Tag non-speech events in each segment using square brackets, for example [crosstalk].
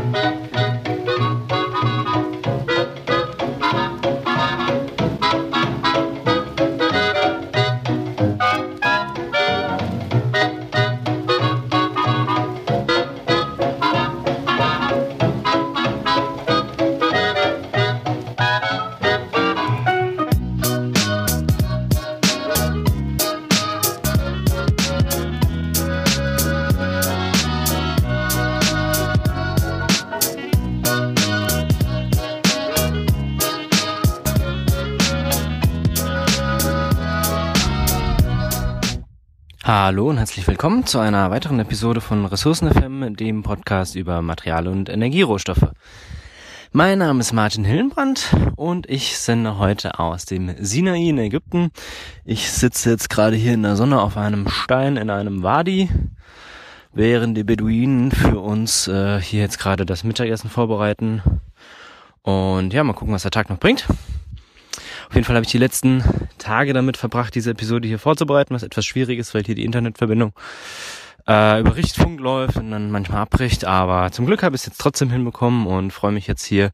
Música Hallo und herzlich willkommen zu einer weiteren Episode von Ressourcen FM, dem Podcast über Material- und Energierohstoffe. Mein Name ist Martin Hillenbrand und ich sende heute aus dem Sinai in Ägypten. Ich sitze jetzt gerade hier in der Sonne auf einem Stein in einem Wadi, während die Beduinen für uns äh, hier jetzt gerade das Mittagessen vorbereiten. Und ja, mal gucken, was der Tag noch bringt. Auf jeden Fall habe ich die letzten Tage damit verbracht, diese Episode hier vorzubereiten, was etwas schwierig ist, weil hier die Internetverbindung äh, über Richtfunk läuft und dann manchmal abbricht. Aber zum Glück habe ich es jetzt trotzdem hinbekommen und freue mich jetzt hier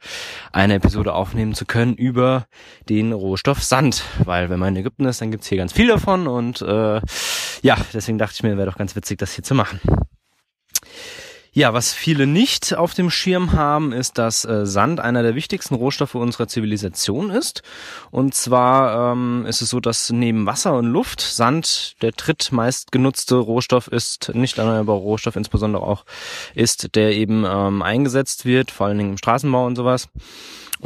eine Episode aufnehmen zu können über den Rohstoff Sand. Weil wenn man in Ägypten ist, dann gibt's hier ganz viel davon und äh, ja, deswegen dachte ich mir, wäre doch ganz witzig, das hier zu machen. Ja, was viele nicht auf dem Schirm haben, ist, dass äh, Sand einer der wichtigsten Rohstoffe unserer Zivilisation ist. Und zwar ähm, ist es so, dass neben Wasser und Luft Sand der drittmeist genutzte Rohstoff ist, nicht erneuerbarer Rohstoff insbesondere auch ist, der eben ähm, eingesetzt wird, vor allen Dingen im Straßenbau und sowas.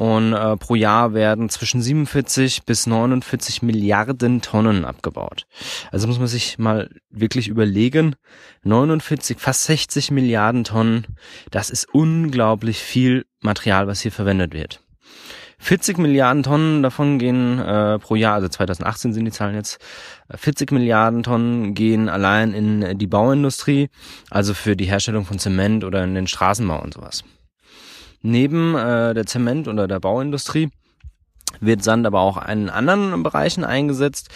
Und äh, pro Jahr werden zwischen 47 bis 49 Milliarden Tonnen abgebaut. Also muss man sich mal wirklich überlegen, 49, fast 60 Milliarden Tonnen, das ist unglaublich viel Material, was hier verwendet wird. 40 Milliarden Tonnen davon gehen äh, pro Jahr, also 2018 sind die Zahlen jetzt, 40 Milliarden Tonnen gehen allein in die Bauindustrie, also für die Herstellung von Zement oder in den Straßenbau und sowas. Neben äh, der Zement- oder der Bauindustrie wird Sand aber auch in anderen Bereichen eingesetzt,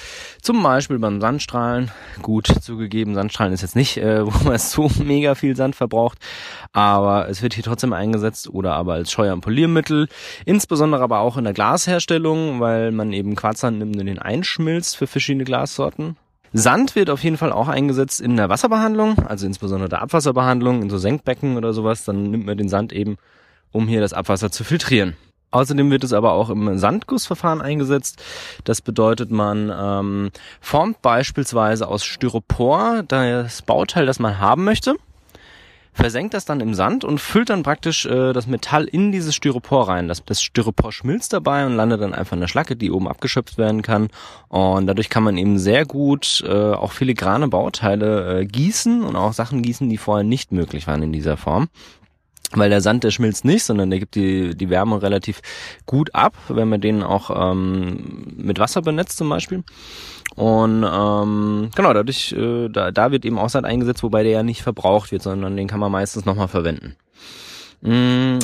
zum Beispiel beim Sandstrahlen. Gut, zugegeben, Sandstrahlen ist jetzt nicht, äh, [laughs] wo man so mega viel Sand verbraucht, aber es wird hier trotzdem eingesetzt oder aber als Scheuer- und Poliermittel, insbesondere aber auch in der Glasherstellung, weil man eben Quarzsand nimmt und den einschmilzt für verschiedene Glassorten. Sand wird auf jeden Fall auch eingesetzt in der Wasserbehandlung, also insbesondere der Abwasserbehandlung, in so Senkbecken oder sowas, dann nimmt man den Sand eben um hier das Abwasser zu filtrieren. Außerdem wird es aber auch im Sandgussverfahren eingesetzt. Das bedeutet, man ähm, formt beispielsweise aus Styropor das Bauteil, das man haben möchte, versenkt das dann im Sand und füllt dann praktisch äh, das Metall in dieses Styropor rein. Das, das Styropor schmilzt dabei und landet dann einfach in der Schlacke, die oben abgeschöpft werden kann. Und dadurch kann man eben sehr gut äh, auch filigrane Bauteile äh, gießen und auch Sachen gießen, die vorher nicht möglich waren in dieser Form weil der Sand, der schmilzt nicht, sondern der gibt die, die Wärme relativ gut ab, wenn man den auch ähm, mit Wasser benetzt zum Beispiel. Und ähm, genau, dadurch, äh, da, da wird eben auch Sand eingesetzt, wobei der ja nicht verbraucht wird, sondern den kann man meistens nochmal verwenden. Mm,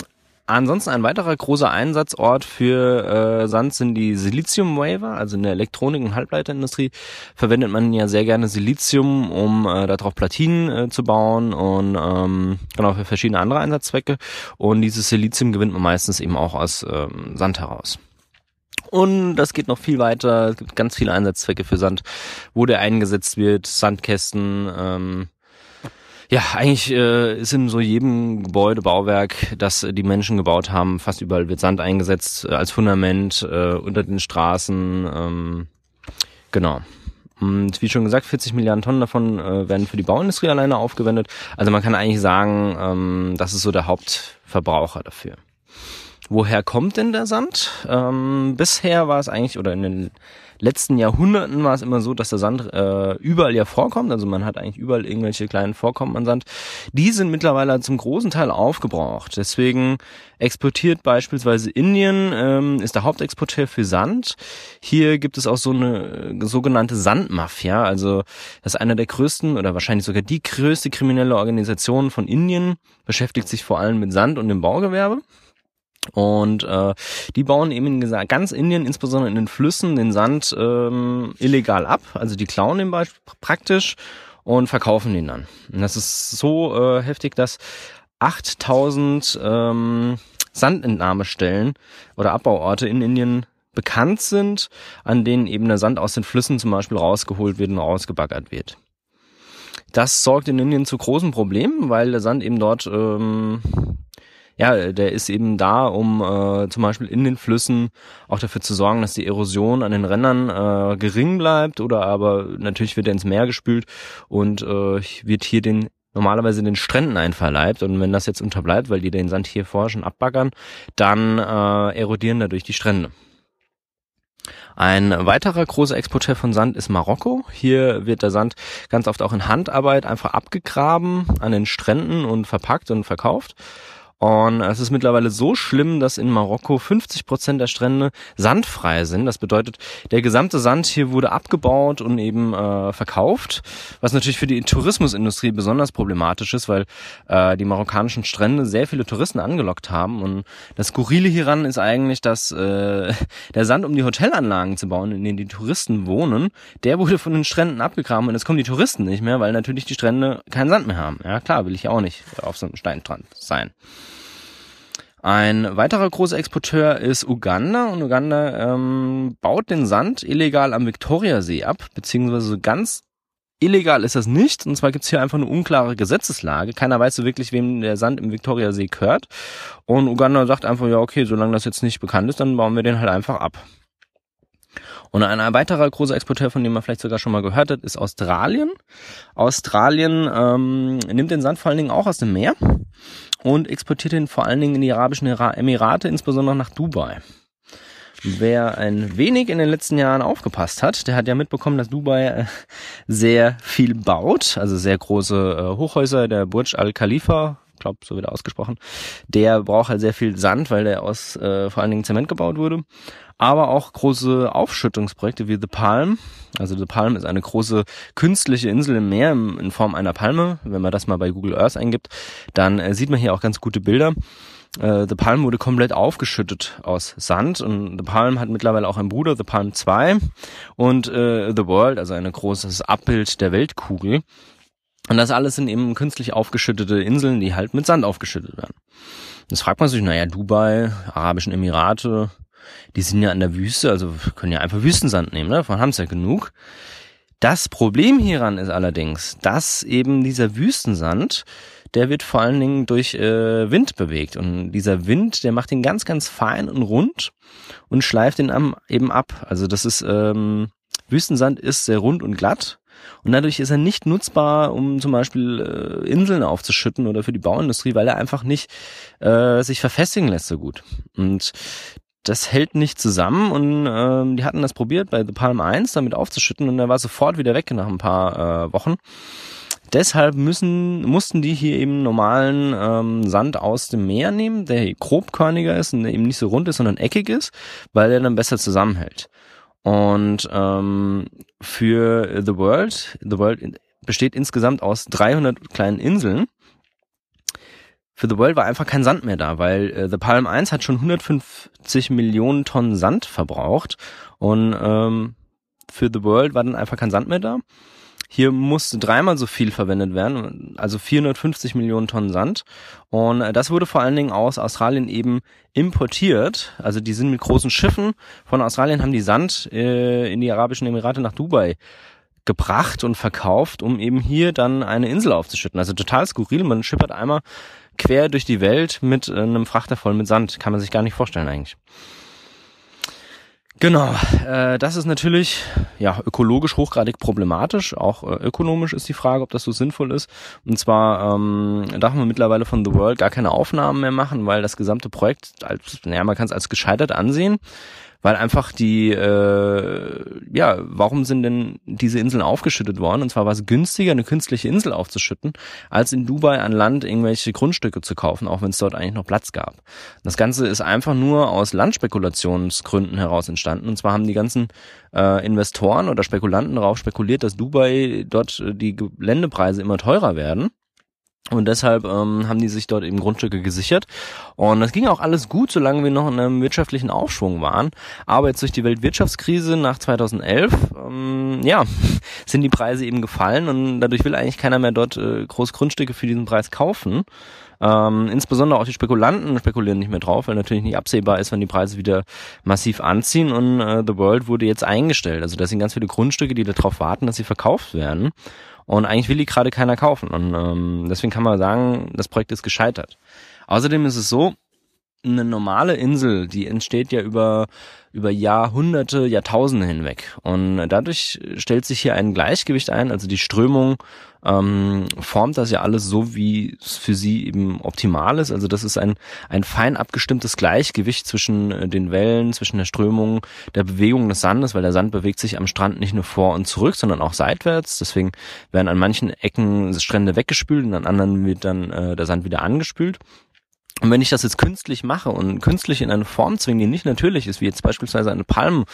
Ansonsten ein weiterer großer Einsatzort für äh, Sand sind die Silizium-Waver. Also in der Elektronik- und Halbleiterindustrie verwendet man ja sehr gerne Silizium, um äh, darauf Platinen äh, zu bauen und ähm, genau für verschiedene andere Einsatzzwecke. Und dieses Silizium gewinnt man meistens eben auch aus ähm, Sand heraus. Und das geht noch viel weiter. Es gibt ganz viele Einsatzzwecke für Sand, wo der eingesetzt wird. Sandkästen, ähm, ja, eigentlich äh, ist in so jedem Gebäude, Bauwerk, das die Menschen gebaut haben, fast überall wird Sand eingesetzt äh, als Fundament äh, unter den Straßen. Ähm, genau. Und wie schon gesagt, 40 Milliarden Tonnen davon äh, werden für die Bauindustrie alleine aufgewendet. Also man kann eigentlich sagen, ähm, das ist so der Hauptverbraucher dafür. Woher kommt denn der Sand? Ähm, bisher war es eigentlich, oder in den letzten Jahrhunderten war es immer so, dass der Sand äh, überall ja vorkommt. Also man hat eigentlich überall irgendwelche kleinen Vorkommen an Sand. Die sind mittlerweile zum großen Teil aufgebraucht. Deswegen exportiert beispielsweise Indien, ähm, ist der Hauptexporteur für Sand. Hier gibt es auch so eine äh, sogenannte Sandmafia. Also das ist einer der größten oder wahrscheinlich sogar die größte kriminelle Organisation von Indien, beschäftigt sich vor allem mit Sand und dem Baugewerbe. Und äh, die bauen eben in ganz Indien, insbesondere in den Flüssen, den Sand ähm, illegal ab. Also die klauen den Beispiel praktisch und verkaufen den dann. Und das ist so äh, heftig, dass 8000 ähm, Sandentnahmestellen oder Abbauorte in Indien bekannt sind, an denen eben der Sand aus den Flüssen zum Beispiel rausgeholt wird und rausgebaggert wird. Das sorgt in Indien zu großen Problemen, weil der Sand eben dort, ähm, ja, der ist eben da, um äh, zum Beispiel in den Flüssen auch dafür zu sorgen, dass die Erosion an den Rändern äh, gering bleibt oder aber natürlich wird er ins Meer gespült und äh, wird hier den normalerweise den Stränden einverleibt und wenn das jetzt unterbleibt, weil die den Sand hier vorher schon abbaggern, dann äh, erodieren dadurch die Strände. Ein weiterer großer Exporteur von Sand ist Marokko. Hier wird der Sand ganz oft auch in Handarbeit einfach abgegraben an den Stränden und verpackt und verkauft. Und es ist mittlerweile so schlimm, dass in Marokko 50 Prozent der Strände sandfrei sind. Das bedeutet, der gesamte Sand hier wurde abgebaut und eben äh, verkauft, was natürlich für die Tourismusindustrie besonders problematisch ist, weil äh, die marokkanischen Strände sehr viele Touristen angelockt haben. Und das Skurrile hieran ist eigentlich, dass äh, [laughs] der Sand, um die Hotelanlagen zu bauen, in denen die Touristen wohnen, der wurde von den Stränden abgegraben und jetzt kommen die Touristen nicht mehr, weil natürlich die Strände keinen Sand mehr haben. Ja klar, will ich auch nicht auf so einem Steinstrand sein. Ein weiterer großer Exporteur ist Uganda und Uganda ähm, baut den Sand illegal am Viktoriasee ab, beziehungsweise ganz illegal ist das nicht. Und zwar gibt's hier einfach eine unklare Gesetzeslage. Keiner weiß so wirklich, wem der Sand im Viktoriasee gehört. Und Uganda sagt einfach, ja okay, solange das jetzt nicht bekannt ist, dann bauen wir den halt einfach ab. Und ein weiterer großer Exporteur, von dem man vielleicht sogar schon mal gehört hat, ist Australien. Australien ähm, nimmt den Sand vor allen Dingen auch aus dem Meer und exportiert ihn vor allen Dingen in die Arabischen Emirate, insbesondere nach Dubai. Wer ein wenig in den letzten Jahren aufgepasst hat, der hat ja mitbekommen, dass Dubai äh, sehr viel baut, also sehr große äh, Hochhäuser, der Burj Al Khalifa, glaube so wird er ausgesprochen, der braucht halt sehr viel Sand, weil der aus äh, vor allen Dingen Zement gebaut wurde aber auch große Aufschüttungsprojekte wie The Palm. Also The Palm ist eine große künstliche Insel im Meer in Form einer Palme. Wenn man das mal bei Google Earth eingibt, dann äh, sieht man hier auch ganz gute Bilder. Äh, The Palm wurde komplett aufgeschüttet aus Sand und The Palm hat mittlerweile auch einen Bruder, The Palm 2 und äh, The World, also ein großes Abbild der Weltkugel. Und das alles sind eben künstlich aufgeschüttete Inseln, die halt mit Sand aufgeschüttet werden. Jetzt fragt man sich, naja, Dubai, Arabischen Emirate, die sind ja an der Wüste, also können ja einfach Wüstensand nehmen, ne? davon haben sie ja genug. Das Problem hieran ist allerdings, dass eben dieser Wüstensand, der wird vor allen Dingen durch äh, Wind bewegt. Und dieser Wind, der macht ihn ganz, ganz fein und rund und schleift ihn am, eben ab. Also das ist, ähm, Wüstensand ist sehr rund und glatt. Und dadurch ist er nicht nutzbar, um zum Beispiel äh, Inseln aufzuschütten oder für die Bauindustrie, weil er einfach nicht äh, sich verfestigen lässt so gut. Und das hält nicht zusammen und ähm, die hatten das probiert bei The Palm 1 damit aufzuschütten und er war sofort wieder weg nach ein paar äh, Wochen. Deshalb müssen, mussten die hier eben normalen ähm, Sand aus dem Meer nehmen, der grobkörniger ist und der eben nicht so rund ist, sondern eckig ist, weil er dann besser zusammenhält. Und ähm, für The World, The World besteht insgesamt aus 300 kleinen Inseln für The World war einfach kein Sand mehr da, weil äh, The Palm 1 hat schon 150 Millionen Tonnen Sand verbraucht und ähm, für The World war dann einfach kein Sand mehr da. Hier musste dreimal so viel verwendet werden, also 450 Millionen Tonnen Sand. Und äh, das wurde vor allen Dingen aus Australien eben importiert. Also die sind mit großen Schiffen von Australien, haben die Sand äh, in die Arabischen Emirate nach Dubai gebracht und verkauft, um eben hier dann eine Insel aufzuschütten. Also total skurril. Man schippert einmal quer durch die Welt mit äh, einem Frachter voll mit Sand. Kann man sich gar nicht vorstellen eigentlich. Genau, äh, das ist natürlich ja ökologisch hochgradig problematisch. Auch äh, ökonomisch ist die Frage, ob das so sinnvoll ist. Und zwar ähm, darf man mittlerweile von The World gar keine Aufnahmen mehr machen, weil das gesamte Projekt, als, naja, man kann es als gescheitert ansehen weil einfach die, äh, ja, warum sind denn diese Inseln aufgeschüttet worden? Und zwar war es günstiger, eine künstliche Insel aufzuschütten, als in Dubai an Land irgendwelche Grundstücke zu kaufen, auch wenn es dort eigentlich noch Platz gab. Das Ganze ist einfach nur aus Landspekulationsgründen heraus entstanden. Und zwar haben die ganzen äh, Investoren oder Spekulanten darauf spekuliert, dass Dubai dort äh, die Geländepreise immer teurer werden. Und deshalb ähm, haben die sich dort eben Grundstücke gesichert. Und das ging auch alles gut, solange wir noch in einem wirtschaftlichen Aufschwung waren. Aber jetzt durch die Weltwirtschaftskrise nach 2011, ähm, ja, [laughs] sind die Preise eben gefallen und dadurch will eigentlich keiner mehr dort äh, groß Grundstücke für diesen Preis kaufen. Ähm, insbesondere auch die Spekulanten spekulieren nicht mehr drauf, weil natürlich nicht absehbar ist, wenn die Preise wieder massiv anziehen und äh, The World wurde jetzt eingestellt. Also das sind ganz viele Grundstücke, die darauf warten, dass sie verkauft werden. Und eigentlich will die gerade keiner kaufen. Und ähm, deswegen kann man sagen, das Projekt ist gescheitert. Außerdem ist es so, eine normale Insel, die entsteht ja über, über Jahrhunderte, Jahrtausende hinweg. Und dadurch stellt sich hier ein Gleichgewicht ein, also die Strömung ähm, formt das ja alles so, wie es für sie eben optimal ist. Also das ist ein, ein fein abgestimmtes Gleichgewicht zwischen äh, den Wellen, zwischen der Strömung, der Bewegung des Sandes, weil der Sand bewegt sich am Strand nicht nur vor und zurück, sondern auch seitwärts. Deswegen werden an manchen Ecken Strände weggespült und an anderen wird dann äh, der Sand wieder angespült. Und wenn ich das jetzt künstlich mache und künstlich in eine Form zwinge, die nicht natürlich ist, wie jetzt beispielsweise eine Palme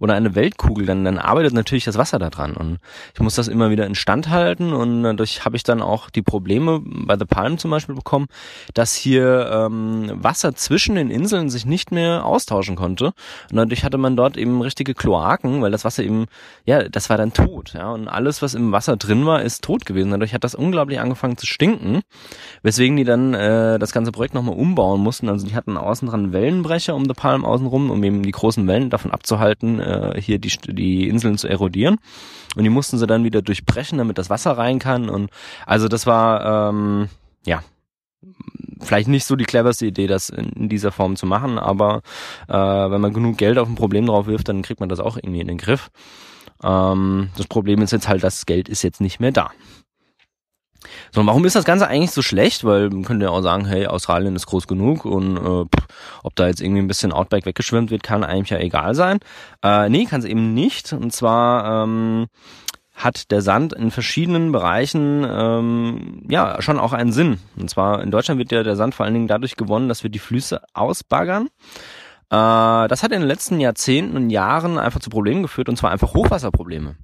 oder eine Weltkugel, dann, dann arbeitet natürlich das Wasser da dran. Und ich muss das immer wieder instand halten und dadurch habe ich dann auch die Probleme bei The Palm zum Beispiel bekommen, dass hier ähm, Wasser zwischen den Inseln sich nicht mehr austauschen konnte. Und dadurch hatte man dort eben richtige Kloaken, weil das Wasser eben, ja, das war dann tot. Ja, und alles, was im Wasser drin war, ist tot gewesen. Dadurch hat das unglaublich angefangen zu stinken, weswegen die dann äh, das ganze Projekt nochmal umbauen mussten. Also die hatten außen dran Wellenbrecher um The Palm außenrum, um eben die großen Wellen davon abzuhalten, äh, hier die, die Inseln zu erodieren. Und die mussten sie dann wieder durchbrechen, damit das Wasser rein kann. Und also das war ähm, ja vielleicht nicht so die cleverste Idee, das in, dieser Form zu machen, aber äh, wenn man genug Geld auf ein Problem drauf wirft, dann kriegt man das auch irgendwie in den Griff. Ähm, das Problem ist jetzt halt, das Geld ist jetzt nicht mehr da. So, und warum ist das Ganze eigentlich so schlecht? Weil man könnte ja auch sagen, hey, Australien ist groß genug und äh, pff, ob da jetzt irgendwie ein bisschen Outback weggeschwimmt wird, kann eigentlich ja egal sein. Äh, nee, kann es eben nicht. Und zwar ähm, hat der Sand in verschiedenen Bereichen ähm, ja schon auch einen Sinn. Und zwar in Deutschland wird ja der Sand vor allen Dingen dadurch gewonnen, dass wir die Flüsse ausbaggern. Äh, das hat in den letzten Jahrzehnten und Jahren einfach zu Problemen geführt, und zwar einfach Hochwasserprobleme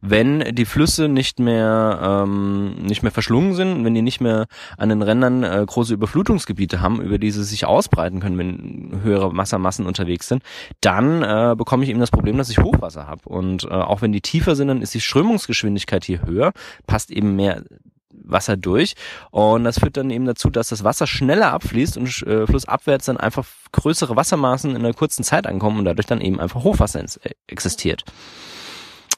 wenn die Flüsse nicht mehr ähm, nicht mehr verschlungen sind, wenn die nicht mehr an den Rändern äh, große Überflutungsgebiete haben, über die sie sich ausbreiten können, wenn höhere Wassermassen unterwegs sind, dann äh, bekomme ich eben das Problem, dass ich Hochwasser habe. Und äh, auch wenn die tiefer sind, dann ist die Strömungsgeschwindigkeit hier höher, passt eben mehr Wasser durch und das führt dann eben dazu, dass das Wasser schneller abfließt und äh, flussabwärts dann einfach größere Wassermaßen in einer kurzen Zeit ankommen und dadurch dann eben einfach Hochwasser äh, existiert.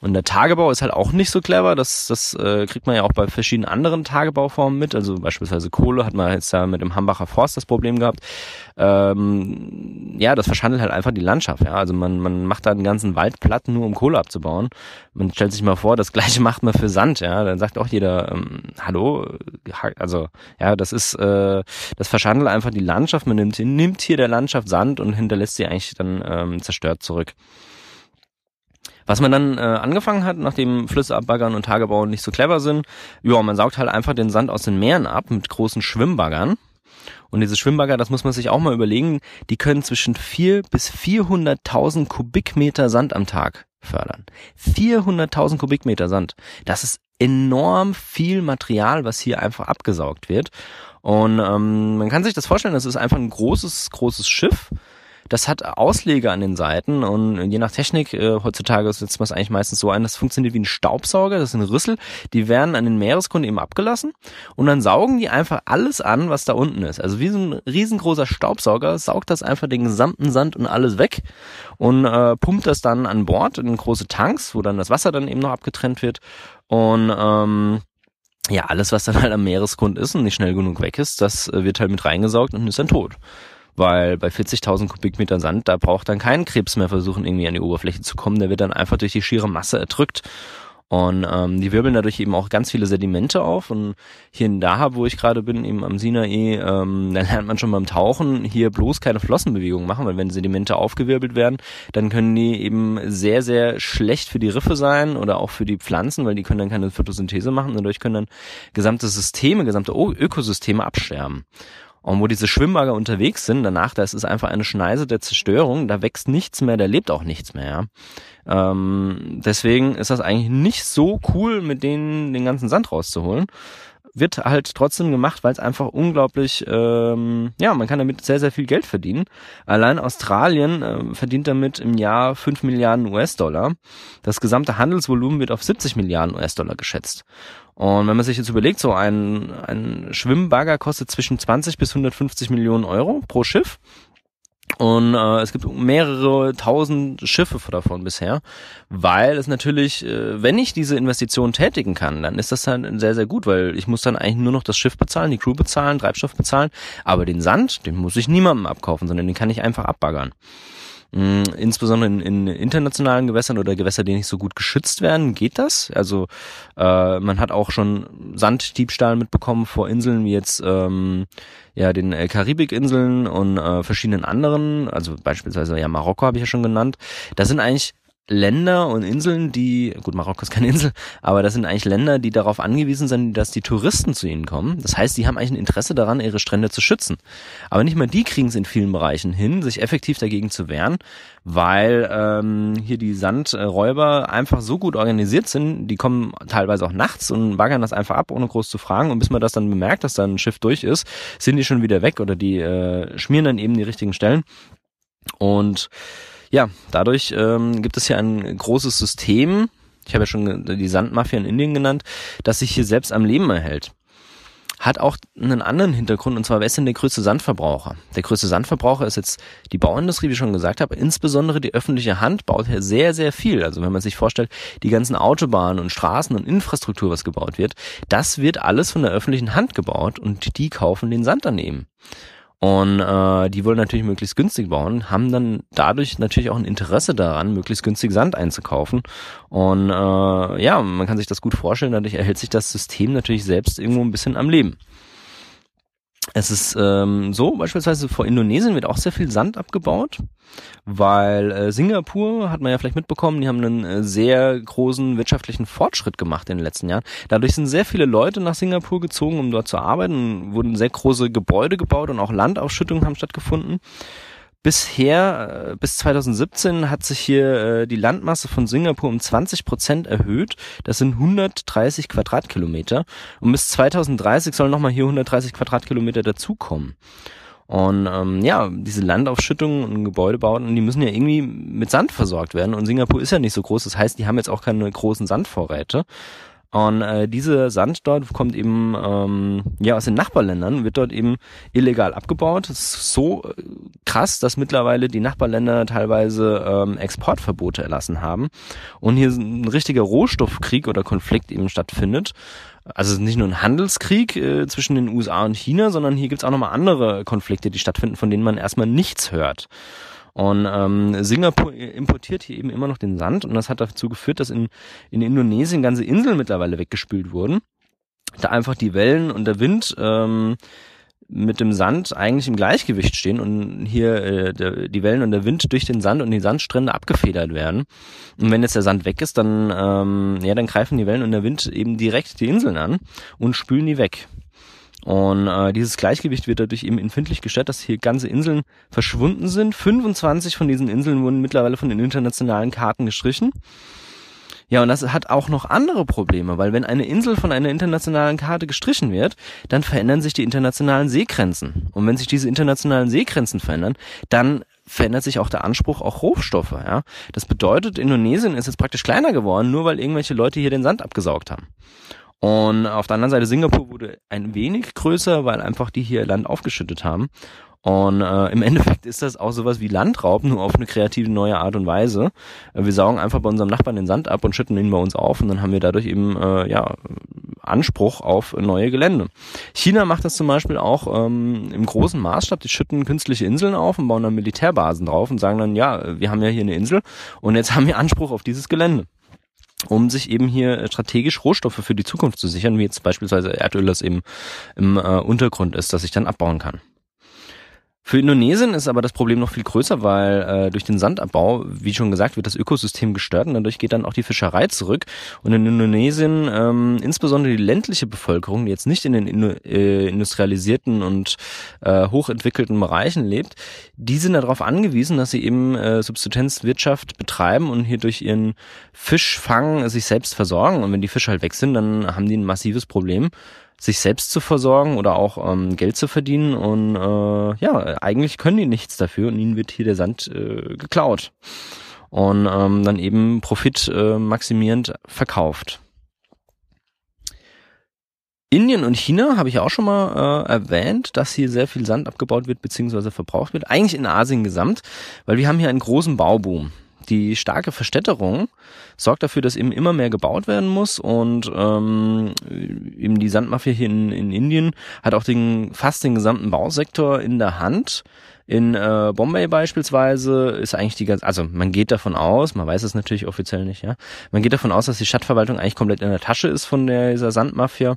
Und der Tagebau ist halt auch nicht so clever. Das, das äh, kriegt man ja auch bei verschiedenen anderen Tagebauformen mit. Also beispielsweise Kohle hat man jetzt ja mit dem Hambacher Forst das Problem gehabt. Ähm, ja, das verschandelt halt einfach die Landschaft. Ja, also man, man macht da einen ganzen Wald platt, nur um Kohle abzubauen. Man stellt sich mal vor, das [laughs] Gleiche macht man für Sand. Ja, dann sagt auch jeder, ähm, hallo, also ja, das ist, äh, das verschandelt einfach die Landschaft. Man nimmt, nimmt hier der Landschaft Sand und hinterlässt sie eigentlich dann ähm, zerstört zurück. Was man dann äh, angefangen hat, nachdem Flüsse abbaggern und Tagebauen nicht so clever sind, ja, man saugt halt einfach den Sand aus den Meeren ab mit großen Schwimmbaggern. Und diese Schwimmbagger, das muss man sich auch mal überlegen, die können zwischen vier bis 400.000 Kubikmeter Sand am Tag fördern. 400.000 Kubikmeter Sand. Das ist enorm viel Material, was hier einfach abgesaugt wird. Und ähm, man kann sich das vorstellen, das ist einfach ein großes, großes Schiff, das hat Ausleger an den Seiten und je nach Technik, äh, heutzutage setzt man es eigentlich meistens so ein, das funktioniert wie ein Staubsauger, das sind Rüssel, die werden an den Meeresgrund eben abgelassen und dann saugen die einfach alles an, was da unten ist. Also wie so ein riesengroßer Staubsauger saugt das einfach den gesamten Sand und alles weg und äh, pumpt das dann an Bord in große Tanks, wo dann das Wasser dann eben noch abgetrennt wird und ähm, ja, alles, was dann halt am Meeresgrund ist und nicht schnell genug weg ist, das äh, wird halt mit reingesaugt und ist dann tot weil bei 40.000 Kubikmetern Sand, da braucht dann kein Krebs mehr versuchen, irgendwie an die Oberfläche zu kommen. Der wird dann einfach durch die schiere Masse erdrückt. Und ähm, die wirbeln dadurch eben auch ganz viele Sedimente auf. Und hier in Dahab, wo ich gerade bin, eben am Sinai, ähm, da lernt man schon beim Tauchen hier bloß keine Flossenbewegung machen, weil wenn Sedimente aufgewirbelt werden, dann können die eben sehr, sehr schlecht für die Riffe sein oder auch für die Pflanzen, weil die können dann keine Photosynthese machen. Dadurch können dann gesamte Systeme, gesamte Ökosysteme absterben. Und wo diese Schwimmbagger unterwegs sind, danach, da ist einfach eine Schneise der Zerstörung, da wächst nichts mehr, da lebt auch nichts mehr. Ja. Ähm, deswegen ist das eigentlich nicht so cool, mit denen den ganzen Sand rauszuholen. Wird halt trotzdem gemacht, weil es einfach unglaublich, ähm, ja, man kann damit sehr, sehr viel Geld verdienen. Allein Australien äh, verdient damit im Jahr 5 Milliarden US-Dollar. Das gesamte Handelsvolumen wird auf 70 Milliarden US-Dollar geschätzt. Und wenn man sich jetzt überlegt, so ein, ein Schwimmbagger kostet zwischen 20 bis 150 Millionen Euro pro Schiff. Und äh, es gibt mehrere tausend Schiffe davon bisher, weil es natürlich, äh, wenn ich diese Investition tätigen kann, dann ist das dann sehr, sehr gut, weil ich muss dann eigentlich nur noch das Schiff bezahlen, die Crew bezahlen, Treibstoff bezahlen, aber den Sand, den muss ich niemandem abkaufen, sondern den kann ich einfach abbaggern. Mm, insbesondere in, in, internationalen Gewässern oder Gewässer, die nicht so gut geschützt werden, geht das. Also äh, man hat auch schon Sanddiebstahl mitbekommen vor Inseln wie jetzt ähm, ja den äh, Karibikinseln und äh, verschiedenen anderen, also beispielsweise ja Marokko habe ich ja schon genannt. Das sind eigentlich Länder und Inseln, die, gut, Marokko ist keine Insel, aber das sind eigentlich Länder, die darauf angewiesen sind, dass die Touristen zu ihnen kommen. Das heißt, die haben eigentlich ein Interesse daran, ihre Strände zu schützen. Aber nicht mal die kriegen es in vielen Bereichen hin, sich effektiv dagegen zu wehren, weil ähm, hier die Sandräuber einfach so gut organisiert sind, die kommen teilweise auch nachts und baggern das einfach ab, ohne groß zu fragen. Und bis man das dann bemerkt, dass da ein Schiff durch ist, sind die schon wieder weg oder die äh, schmieren dann eben die richtigen Stellen. Und ja, dadurch ähm, gibt es hier ein großes System, ich habe ja schon die Sandmafia in Indien genannt, das sich hier selbst am Leben erhält. Hat auch einen anderen Hintergrund, und zwar, wer ist denn der größte Sandverbraucher? Der größte Sandverbraucher ist jetzt die Bauindustrie, wie ich schon gesagt habe, insbesondere die öffentliche Hand baut hier sehr, sehr viel. Also wenn man sich vorstellt, die ganzen Autobahnen und Straßen und Infrastruktur, was gebaut wird, das wird alles von der öffentlichen Hand gebaut und die kaufen den Sand daneben. Und äh, die wollen natürlich möglichst günstig bauen, haben dann dadurch natürlich auch ein Interesse daran, möglichst günstig Sand einzukaufen. Und äh, ja, man kann sich das gut vorstellen, dadurch erhält sich das System natürlich selbst irgendwo ein bisschen am Leben. Es ist ähm, so, beispielsweise vor Indonesien wird auch sehr viel Sand abgebaut, weil äh, Singapur, hat man ja vielleicht mitbekommen, die haben einen äh, sehr großen wirtschaftlichen Fortschritt gemacht in den letzten Jahren. Dadurch sind sehr viele Leute nach Singapur gezogen, um dort zu arbeiten, wurden sehr große Gebäude gebaut und auch Landausschüttungen haben stattgefunden. Bisher, äh, bis 2017, hat sich hier äh, die Landmasse von Singapur um 20 Prozent erhöht. Das sind 130 Quadratkilometer. Und bis 2030 sollen nochmal hier 130 Quadratkilometer dazukommen. Und ähm, ja, diese Landaufschüttungen und Gebäudebauten, die müssen ja irgendwie mit Sand versorgt werden. Und Singapur ist ja nicht so groß. Das heißt, die haben jetzt auch keine großen Sandvorräte. Und äh, diese Sand dort kommt eben ähm, ja aus den Nachbarländern, wird dort eben illegal abgebaut. Das ist so äh, krass, dass mittlerweile die Nachbarländer teilweise ähm, Exportverbote erlassen haben und hier ein richtiger Rohstoffkrieg oder Konflikt eben stattfindet. Also nicht nur ein Handelskrieg äh, zwischen den USA und China, sondern hier gibt's auch nochmal andere Konflikte, die stattfinden, von denen man erstmal nichts hört. Und ähm, Singapur importiert hier eben immer noch den Sand und das hat dazu geführt, dass in, in Indonesien ganze Inseln mittlerweile weggespült wurden. Da einfach die Wellen und der Wind ähm, mit dem Sand eigentlich im Gleichgewicht stehen und hier äh, der, die Wellen und der Wind durch den Sand und die Sandstrände abgefedert werden. Und wenn jetzt der Sand weg ist, dann ähm, ja, dann greifen die Wellen und der Wind eben direkt die Inseln an und spülen die weg. Und äh, dieses Gleichgewicht wird dadurch eben empfindlich gestört, dass hier ganze Inseln verschwunden sind. 25 von diesen Inseln wurden mittlerweile von den internationalen Karten gestrichen. Ja, und das hat auch noch andere Probleme, weil wenn eine Insel von einer internationalen Karte gestrichen wird, dann verändern sich die internationalen Seegrenzen. Und wenn sich diese internationalen Seegrenzen verändern, dann verändert sich auch der Anspruch auf Rohstoffe. Ja? Das bedeutet, Indonesien ist jetzt praktisch kleiner geworden, nur weil irgendwelche Leute hier den Sand abgesaugt haben. Und auf der anderen Seite Singapur wurde ein wenig größer, weil einfach die hier Land aufgeschüttet haben. Und äh, im [laughs] Endeffekt ist das auch sowas wie Landraub, nur auf eine kreative neue Art und Weise. Wir saugen einfach bei unserem Nachbarn den Sand ab und schütten ihn bei uns auf und dann haben wir dadurch eben äh, ja Anspruch auf neue Gelände. China macht das zum Beispiel auch ähm, im großen Maßstab. Die schütten künstliche Inseln auf und bauen dann Militärbasen drauf und sagen dann, ja, wir haben ja hier eine Insel und jetzt [laughs] haben wir Anspruch auf dieses Gelände um sich eben hier strategisch Rohstoffe für die Zukunft zu sichern, wie jetzt beispielsweise Erdöl, das eben im äh, Untergrund ist, das ich dann abbauen kann. Für Indonesien ist aber das Problem noch viel größer, weil äh, durch den Sandabbau, wie schon gesagt, wird das Ökosystem gestört und dadurch geht dann auch die Fischerei zurück. Und in Indonesien, ähm, insbesondere die ländliche Bevölkerung, die jetzt nicht in den äh, industrialisierten und äh, hochentwickelten Bereichen lebt, die sind darauf angewiesen, dass sie eben äh, Subsistenzwirtschaft betreiben und hier durch ihren Fischfang sich selbst versorgen. Und wenn die Fische halt weg sind, dann haben die ein massives Problem sich selbst zu versorgen oder auch ähm, Geld zu verdienen. Und äh, ja, eigentlich können die nichts dafür und ihnen wird hier der Sand äh, geklaut und ähm, dann eben Profit äh, maximierend verkauft. Indien und China habe ich auch schon mal äh, erwähnt, dass hier sehr viel Sand abgebaut wird bzw. verbraucht wird. Eigentlich in Asien gesamt, weil wir haben hier einen großen Bauboom. Die starke Verstädterung sorgt dafür, dass eben immer mehr gebaut werden muss und ähm, eben die Sandmafia hier in, in Indien hat auch den fast den gesamten Bausektor in der Hand. In äh, Bombay beispielsweise ist eigentlich die ganze, also man geht davon aus, man weiß es natürlich offiziell nicht, ja, man geht davon aus, dass die Stadtverwaltung eigentlich komplett in der Tasche ist von der, dieser Sandmafia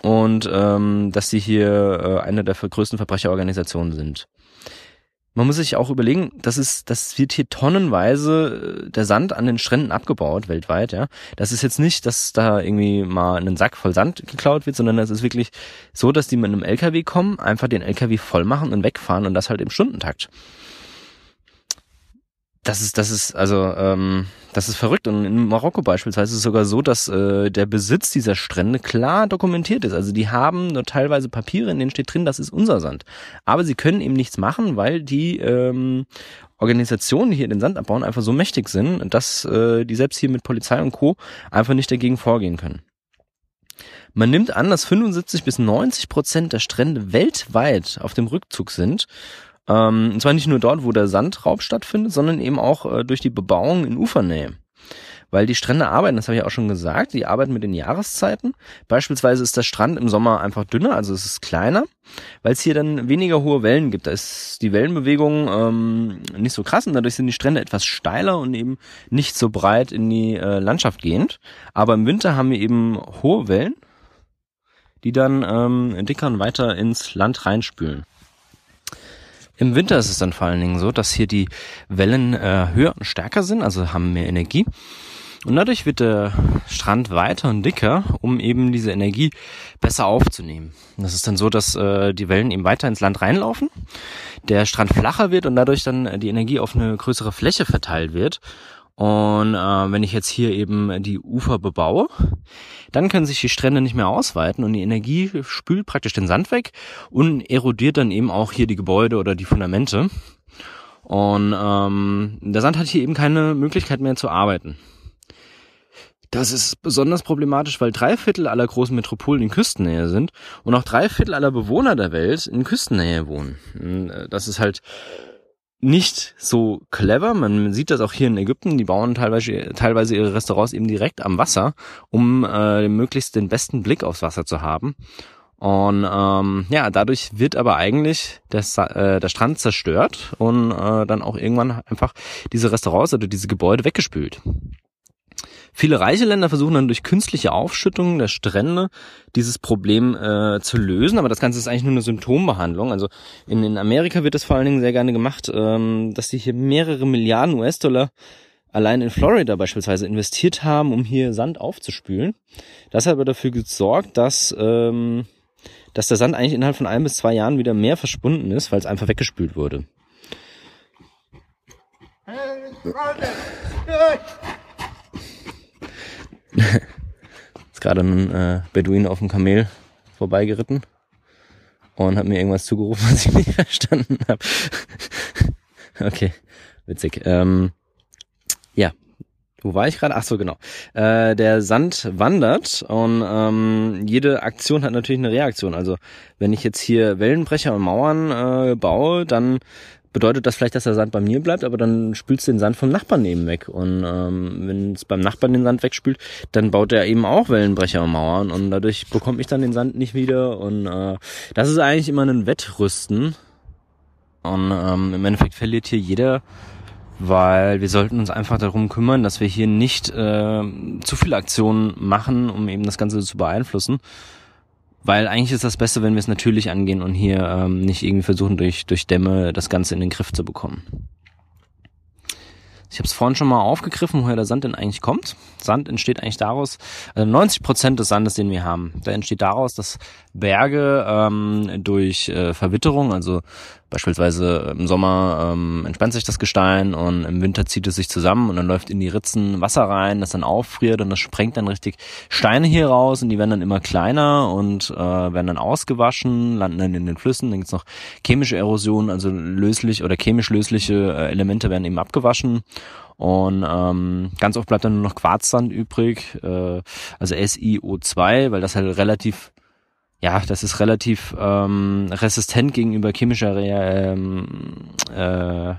und ähm, dass sie hier äh, eine der größten Verbrecherorganisationen sind man muss sich auch überlegen, das ist, das wird hier tonnenweise äh, der Sand an den Stränden abgebaut weltweit, ja. Das ist jetzt nicht, dass da irgendwie mal einen Sack voll Sand geklaut wird, sondern das ist wirklich so, dass die mit einem LKW kommen, einfach den LKW voll machen und wegfahren und das halt im Stundentakt das ist, das ist, also, ähm, das ist verrückt. Und in Marokko beispielsweise ist es sogar so, dass äh, der Besitz dieser Strände klar dokumentiert ist. Also die haben nur teilweise Papiere, in denen steht drin, das ist unser Sand. Aber sie können eben nichts machen, weil die ähm, Organisationen, die hier den Sand abbauen, einfach so mächtig sind, dass äh, die selbst hier mit Polizei und Co. einfach nicht dagegen vorgehen können. Man nimmt an, dass 75 bis 90 Prozent der Strände weltweit auf dem Rückzug sind ähm, und zwar nicht nur dort, wo der Sandraub stattfindet, sondern eben auch äh, durch die Bebauung in Ufernähe. Weil die Strände arbeiten, das habe ich auch schon gesagt, die arbeiten mit den Jahreszeiten. Beispielsweise ist der Strand im Sommer einfach dünner, also es ist kleiner, weil es hier dann weniger hohe Wellen gibt. Da ist die Wellenbewegung ähm, nicht so krass und dadurch sind die Strände etwas steiler und eben nicht so breit in die äh, Landschaft gehend. Aber im Winter haben wir eben hohe Wellen, die dann ähm, dicker und weiter ins Land reinspülen. Im Winter ist es dann vor allen Dingen so, dass hier die Wellen äh, höher und stärker sind, also haben mehr Energie. Und dadurch wird der Strand weiter und dicker, um eben diese Energie besser aufzunehmen. Das ist dann so, dass äh, die Wellen eben weiter ins Land reinlaufen, der Strand flacher wird und dadurch dann die Energie auf eine größere Fläche verteilt wird und äh, wenn ich jetzt hier eben die Ufer bebaue, dann können sich die Strände nicht mehr ausweiten und die Energie spült praktisch den Sand weg und erodiert dann eben auch hier die Gebäude oder die Fundamente. Und ähm, der Sand hat hier eben keine Möglichkeit mehr zu arbeiten. Das ist besonders problematisch, weil drei Viertel aller großen Metropolen in Küstennähe sind und auch drei Viertel aller Bewohner der Welt in Küstennähe wohnen. Äh, das ist halt nicht so clever. Man sieht das auch hier in Ägypten. Die bauen teilweise, teilweise ihre Restaurants eben direkt am Wasser, um äh, möglichst den besten Blick aufs Wasser zu haben. Und ähm, ja, dadurch wird aber eigentlich der, äh, der Strand zerstört und äh, dann auch irgendwann einfach diese Restaurants oder diese Gebäude weggespült. Viele reiche Länder versuchen dann durch künstliche Aufschüttung der Strände dieses Problem äh, zu lösen, aber das Ganze ist eigentlich nur eine Symptombehandlung. Also in, in Amerika wird das vor allen Dingen sehr gerne gemacht, ähm, dass die hier mehrere Milliarden US-Dollar allein in Florida beispielsweise investiert haben, um hier Sand aufzuspülen. Das hat aber dafür gesorgt, dass ähm, dass der Sand eigentlich innerhalb von ein bis zwei Jahren wieder mehr verschwunden ist, weil es einfach weggespült wurde. [laughs] ist gerade ein äh, Beduin auf dem Kamel vorbeigeritten und hat mir irgendwas zugerufen, [laughs] was ich nicht verstanden habe. [laughs] okay, witzig. Ähm, ja, wo war ich gerade? Ach so, genau. Äh, der Sand wandert und ähm, jede Aktion hat natürlich eine Reaktion. Also wenn ich jetzt hier Wellenbrecher und Mauern äh, baue, dann bedeutet das vielleicht, dass der Sand bei mir bleibt, aber dann spülst du den Sand vom Nachbarn neben weg. Und ähm, wenn es beim Nachbarn den Sand wegspült, dann baut er eben auch Wellenbrecher und Mauern und dadurch bekomme ich dann den Sand nicht wieder. Und äh, das ist eigentlich immer ein Wettrüsten. Und ähm, im Endeffekt verliert hier jeder, weil wir sollten uns einfach darum kümmern, dass wir hier nicht äh, zu viele Aktionen machen, um eben das Ganze zu beeinflussen. Weil eigentlich ist das Beste, wenn wir es natürlich angehen und hier ähm, nicht irgendwie versuchen, durch, durch Dämme das Ganze in den Griff zu bekommen. Ich habe es vorhin schon mal aufgegriffen, woher der Sand denn eigentlich kommt. Sand entsteht eigentlich daraus, also 90 Prozent des Sandes, den wir haben, der entsteht daraus, dass Berge ähm, durch äh, Verwitterung, also beispielsweise im Sommer ähm, entspannt sich das Gestein und im Winter zieht es sich zusammen und dann läuft in die Ritzen Wasser rein, das dann auffriert und das sprengt dann richtig Steine hier raus und die werden dann immer kleiner und äh, werden dann ausgewaschen, landen dann in den Flüssen. Dann gibt's noch chemische Erosion, also löslich oder chemisch lösliche äh, Elemente werden eben abgewaschen und ähm, ganz oft bleibt dann nur noch Quarzsand übrig, äh, also SiO2, weil das halt relativ ja, das ist relativ ähm, resistent gegenüber chemischer ähm, äh,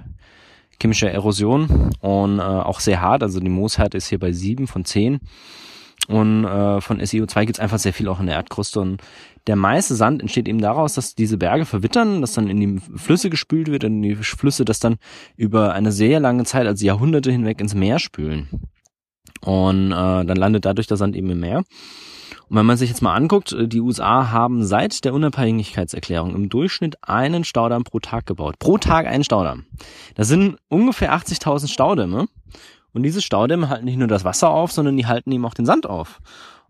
chemischer Erosion und äh, auch sehr hart. Also die Mooshärte ist hier bei sieben von zehn. Und äh, von SiO2 gibt's einfach sehr viel auch in der Erdkruste. Und der meiste Sand entsteht eben daraus, dass diese Berge verwittern, dass dann in die Flüsse gespült wird und die Flüsse das dann über eine sehr lange Zeit, also Jahrhunderte hinweg ins Meer spülen. Und äh, dann landet dadurch der Sand eben im Meer. Und wenn man sich jetzt mal anguckt, äh, die USA haben seit der Unabhängigkeitserklärung im Durchschnitt einen Staudamm pro Tag gebaut. Pro Tag einen Staudamm. Das sind ungefähr 80.000 Staudämme. Und diese Staudämme halten nicht nur das Wasser auf, sondern die halten eben auch den Sand auf.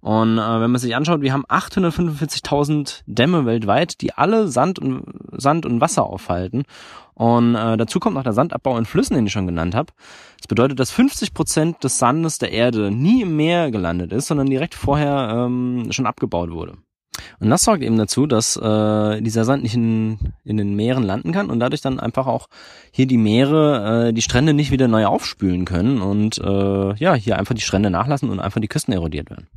Und äh, wenn man sich anschaut, wir haben 845.000 Dämme weltweit, die alle Sand und, Sand und Wasser aufhalten. Und äh, dazu kommt noch der Sandabbau in Flüssen, den ich schon genannt habe. Das bedeutet, dass 50 Prozent des Sandes der Erde nie im Meer gelandet ist, sondern direkt vorher ähm, schon abgebaut wurde. Und das sorgt eben dazu, dass äh, dieser Sand nicht in, in den Meeren landen kann und dadurch dann einfach auch hier die Meere, äh, die Strände nicht wieder neu aufspülen können und äh, ja, hier einfach die Strände nachlassen und einfach die Küsten erodiert werden.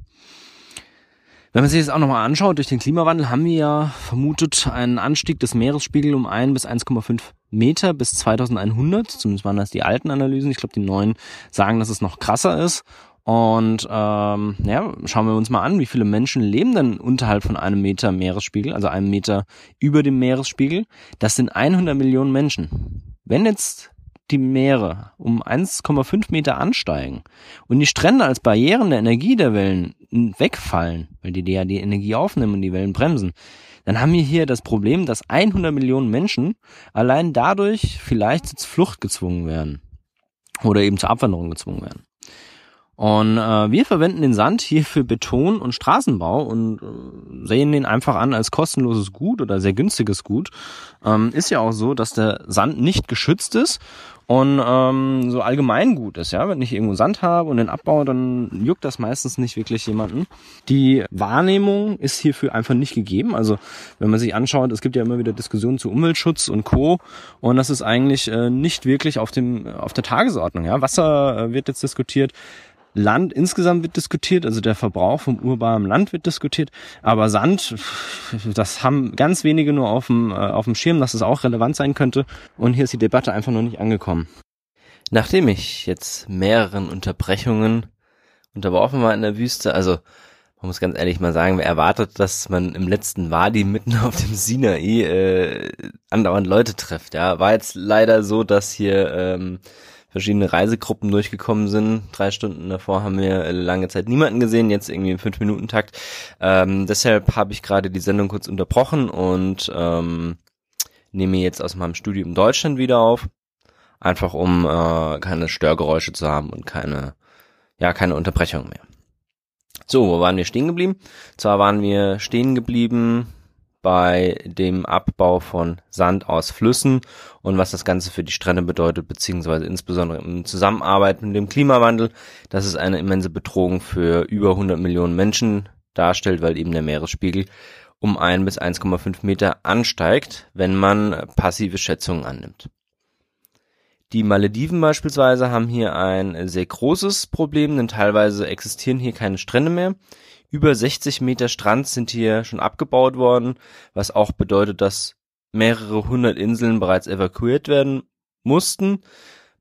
Wenn man sich das auch nochmal anschaut, durch den Klimawandel haben wir ja vermutet einen Anstieg des Meeresspiegels um 1 bis 1,5 Meter bis 2100. Zumindest waren das die alten Analysen. Ich glaube, die neuen sagen, dass es noch krasser ist. Und ähm, ja, schauen wir uns mal an, wie viele Menschen leben denn unterhalb von einem Meter Meeresspiegel, also einem Meter über dem Meeresspiegel. Das sind 100 Millionen Menschen. Wenn jetzt die Meere um 1,5 Meter ansteigen und die Strände als Barrieren der Energie der Wellen wegfallen, weil die ja die Energie aufnehmen und die Wellen bremsen, dann haben wir hier das Problem, dass 100 Millionen Menschen allein dadurch vielleicht zur Flucht gezwungen werden oder eben zur Abwanderung gezwungen werden. Und äh, wir verwenden den Sand hier für Beton und Straßenbau und äh, sehen den einfach an als kostenloses Gut oder sehr günstiges Gut. Ähm, ist ja auch so, dass der Sand nicht geschützt ist und ähm, so allgemein gut ist, ja. Wenn ich irgendwo Sand habe und den abbaue, dann juckt das meistens nicht wirklich jemanden. Die Wahrnehmung ist hierfür einfach nicht gegeben. Also wenn man sich anschaut, es gibt ja immer wieder Diskussionen zu Umweltschutz und Co. Und das ist eigentlich äh, nicht wirklich auf dem auf der Tagesordnung. Ja, Wasser äh, wird jetzt diskutiert. Land insgesamt wird diskutiert, also der Verbrauch vom urbanen Land wird diskutiert, aber Sand, das haben ganz wenige nur auf dem, äh, auf dem Schirm, dass es auch relevant sein könnte und hier ist die Debatte einfach noch nicht angekommen. Nachdem ich jetzt mehreren Unterbrechungen unterworfen war in der Wüste, also man muss ganz ehrlich mal sagen, wer erwartet, dass man im letzten Wadi mitten auf dem Sinai äh, andauernd Leute trifft. Ja, war jetzt leider so, dass hier ähm, verschiedene Reisegruppen durchgekommen sind. Drei Stunden davor haben wir lange Zeit niemanden gesehen, jetzt irgendwie im Fünf-Minuten-Takt. Ähm, deshalb habe ich gerade die Sendung kurz unterbrochen und ähm, nehme jetzt aus meinem Studio in Deutschland wieder auf. Einfach um äh, keine Störgeräusche zu haben und keine, ja, keine Unterbrechung mehr. So, wo waren wir stehen geblieben? Zwar waren wir stehen geblieben bei dem Abbau von Sand aus Flüssen und was das Ganze für die Strände bedeutet, beziehungsweise insbesondere in Zusammenarbeit mit dem Klimawandel, dass es eine immense Bedrohung für über 100 Millionen Menschen darstellt, weil eben der Meeresspiegel um 1 bis 1,5 Meter ansteigt, wenn man passive Schätzungen annimmt. Die Malediven beispielsweise haben hier ein sehr großes Problem, denn teilweise existieren hier keine Strände mehr. Über 60 Meter Strand sind hier schon abgebaut worden, was auch bedeutet, dass mehrere hundert Inseln bereits evakuiert werden mussten.